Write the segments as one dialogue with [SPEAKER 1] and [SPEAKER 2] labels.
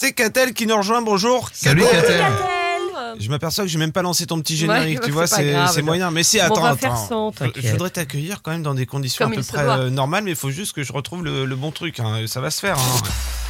[SPEAKER 1] C'est Catel qui nous rejoint, bonjour.
[SPEAKER 2] Salut
[SPEAKER 1] Catel. Je m'aperçois que j'ai même pas lancé ton petit
[SPEAKER 3] Ouais,
[SPEAKER 1] générique, tu
[SPEAKER 3] c'est
[SPEAKER 1] vois,
[SPEAKER 3] pas
[SPEAKER 1] c'est
[SPEAKER 3] grave,
[SPEAKER 1] c'est
[SPEAKER 3] non.
[SPEAKER 1] moyen. Mais si, attends,
[SPEAKER 3] on va faire
[SPEAKER 1] attends.
[SPEAKER 3] sans,
[SPEAKER 1] Je
[SPEAKER 3] t'inquiète.
[SPEAKER 1] t'accueillir quand même dans des conditions
[SPEAKER 3] Comme
[SPEAKER 1] à peu
[SPEAKER 3] il se
[SPEAKER 1] près
[SPEAKER 3] doit.
[SPEAKER 1] euh, normales, mais il faut juste que je retrouve le, le bon truc. hein. Ça va se faire. Hein.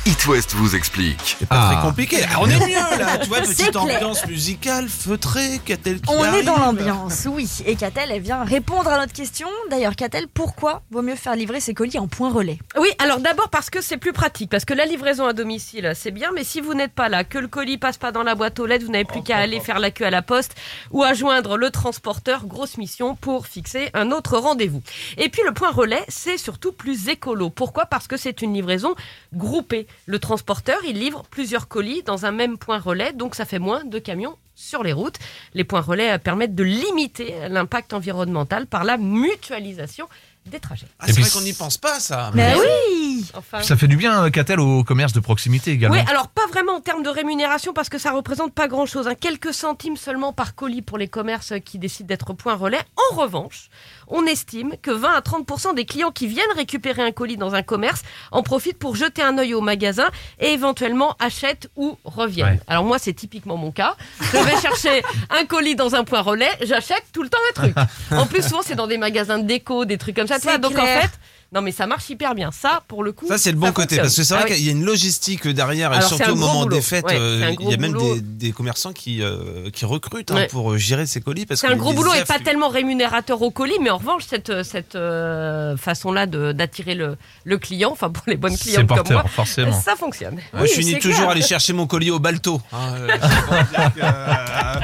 [SPEAKER 4] It West vous explique.
[SPEAKER 1] C'est pas
[SPEAKER 2] Ah.
[SPEAKER 1] très compliqué. Ah, on est mieux là, tu vois, petite
[SPEAKER 5] clair.
[SPEAKER 1] ambiance musicale feutrée, Catel qui
[SPEAKER 5] On est dans l'ambiance, oui. Et Catel, elle vient répondre à notre question. D'ailleurs, Catel, pourquoi vaut mieux faire livrer ses colis en point relais?
[SPEAKER 3] Oui, alors d'abord parce que c'est plus pratique, parce que la livraison à domicile, c'est bien, mais si vous n'êtes pas là, que le colis passe pas dans la boîte aux lettres, vous n'avez plus qu'à aller faire la queue à la poste ou à joindre le transporteur, grosse mission pour fixer un autre rendez-vous. Et puis le point relais, c'est surtout plus écolo. Pourquoi? Parce que c'est une livraison groupée. Le transporteur, il livre plusieurs colis dans un même point relais, donc ça fait moins de camions sur les routes. Les points relais permettent de limiter l'impact environnemental par la mutualisation des trajets.
[SPEAKER 1] Ah, c'est vrai qu'on n'y pense pas, ça.
[SPEAKER 5] Mais oui
[SPEAKER 3] Enfin,
[SPEAKER 2] Ça fait du bien, euh, Catel, au commerce de proximité également.
[SPEAKER 3] Oui, alors pas vraiment en termes de rémunération parce que ça représente pas grand-chose, hein. quelques centimes seulement par colis pour les commerces qui décident d'être point relais. En revanche, on estime que 20 à 30% des clients qui viennent récupérer un colis dans un commerce en profitent pour jeter un œil au magasin et éventuellement achètent ou reviennent.
[SPEAKER 2] Ouais.
[SPEAKER 3] Alors moi, c'est typiquement mon cas. Je vais chercher un colis dans un point relais, j'achète tout le temps un truc. En plus, souvent, c'est dans des magasins de déco, des trucs comme ça. tu
[SPEAKER 5] C'est
[SPEAKER 3] vois. Donc en fait, non mais ça marche hyper bien. Ça, pour le coup,
[SPEAKER 1] Ça, c'est le bon côté,
[SPEAKER 3] fonctionne.
[SPEAKER 1] parce que c'est vrai
[SPEAKER 3] Ah oui.
[SPEAKER 1] qu'il y a une logistique derrière, et
[SPEAKER 3] Alors,
[SPEAKER 1] surtout au moment
[SPEAKER 3] boulot.
[SPEAKER 1] des fêtes,
[SPEAKER 3] Ouais,
[SPEAKER 1] euh, il y a même des, des commerçants qui, euh, qui recrutent hein, pour euh, gérer ces colis. parce
[SPEAKER 3] C'est
[SPEAKER 1] que
[SPEAKER 3] un gros boulot et pas tellement rémunérateur au colis, mais en revanche, cette, cette euh, façon-là de- d'attirer le, le client, enfin pour les bonnes clientes comme moi,
[SPEAKER 2] forcément.
[SPEAKER 3] ça fonctionne.
[SPEAKER 1] Moi, je
[SPEAKER 5] Oui,
[SPEAKER 1] finis toujours à aller chercher mon colis au balto. hein,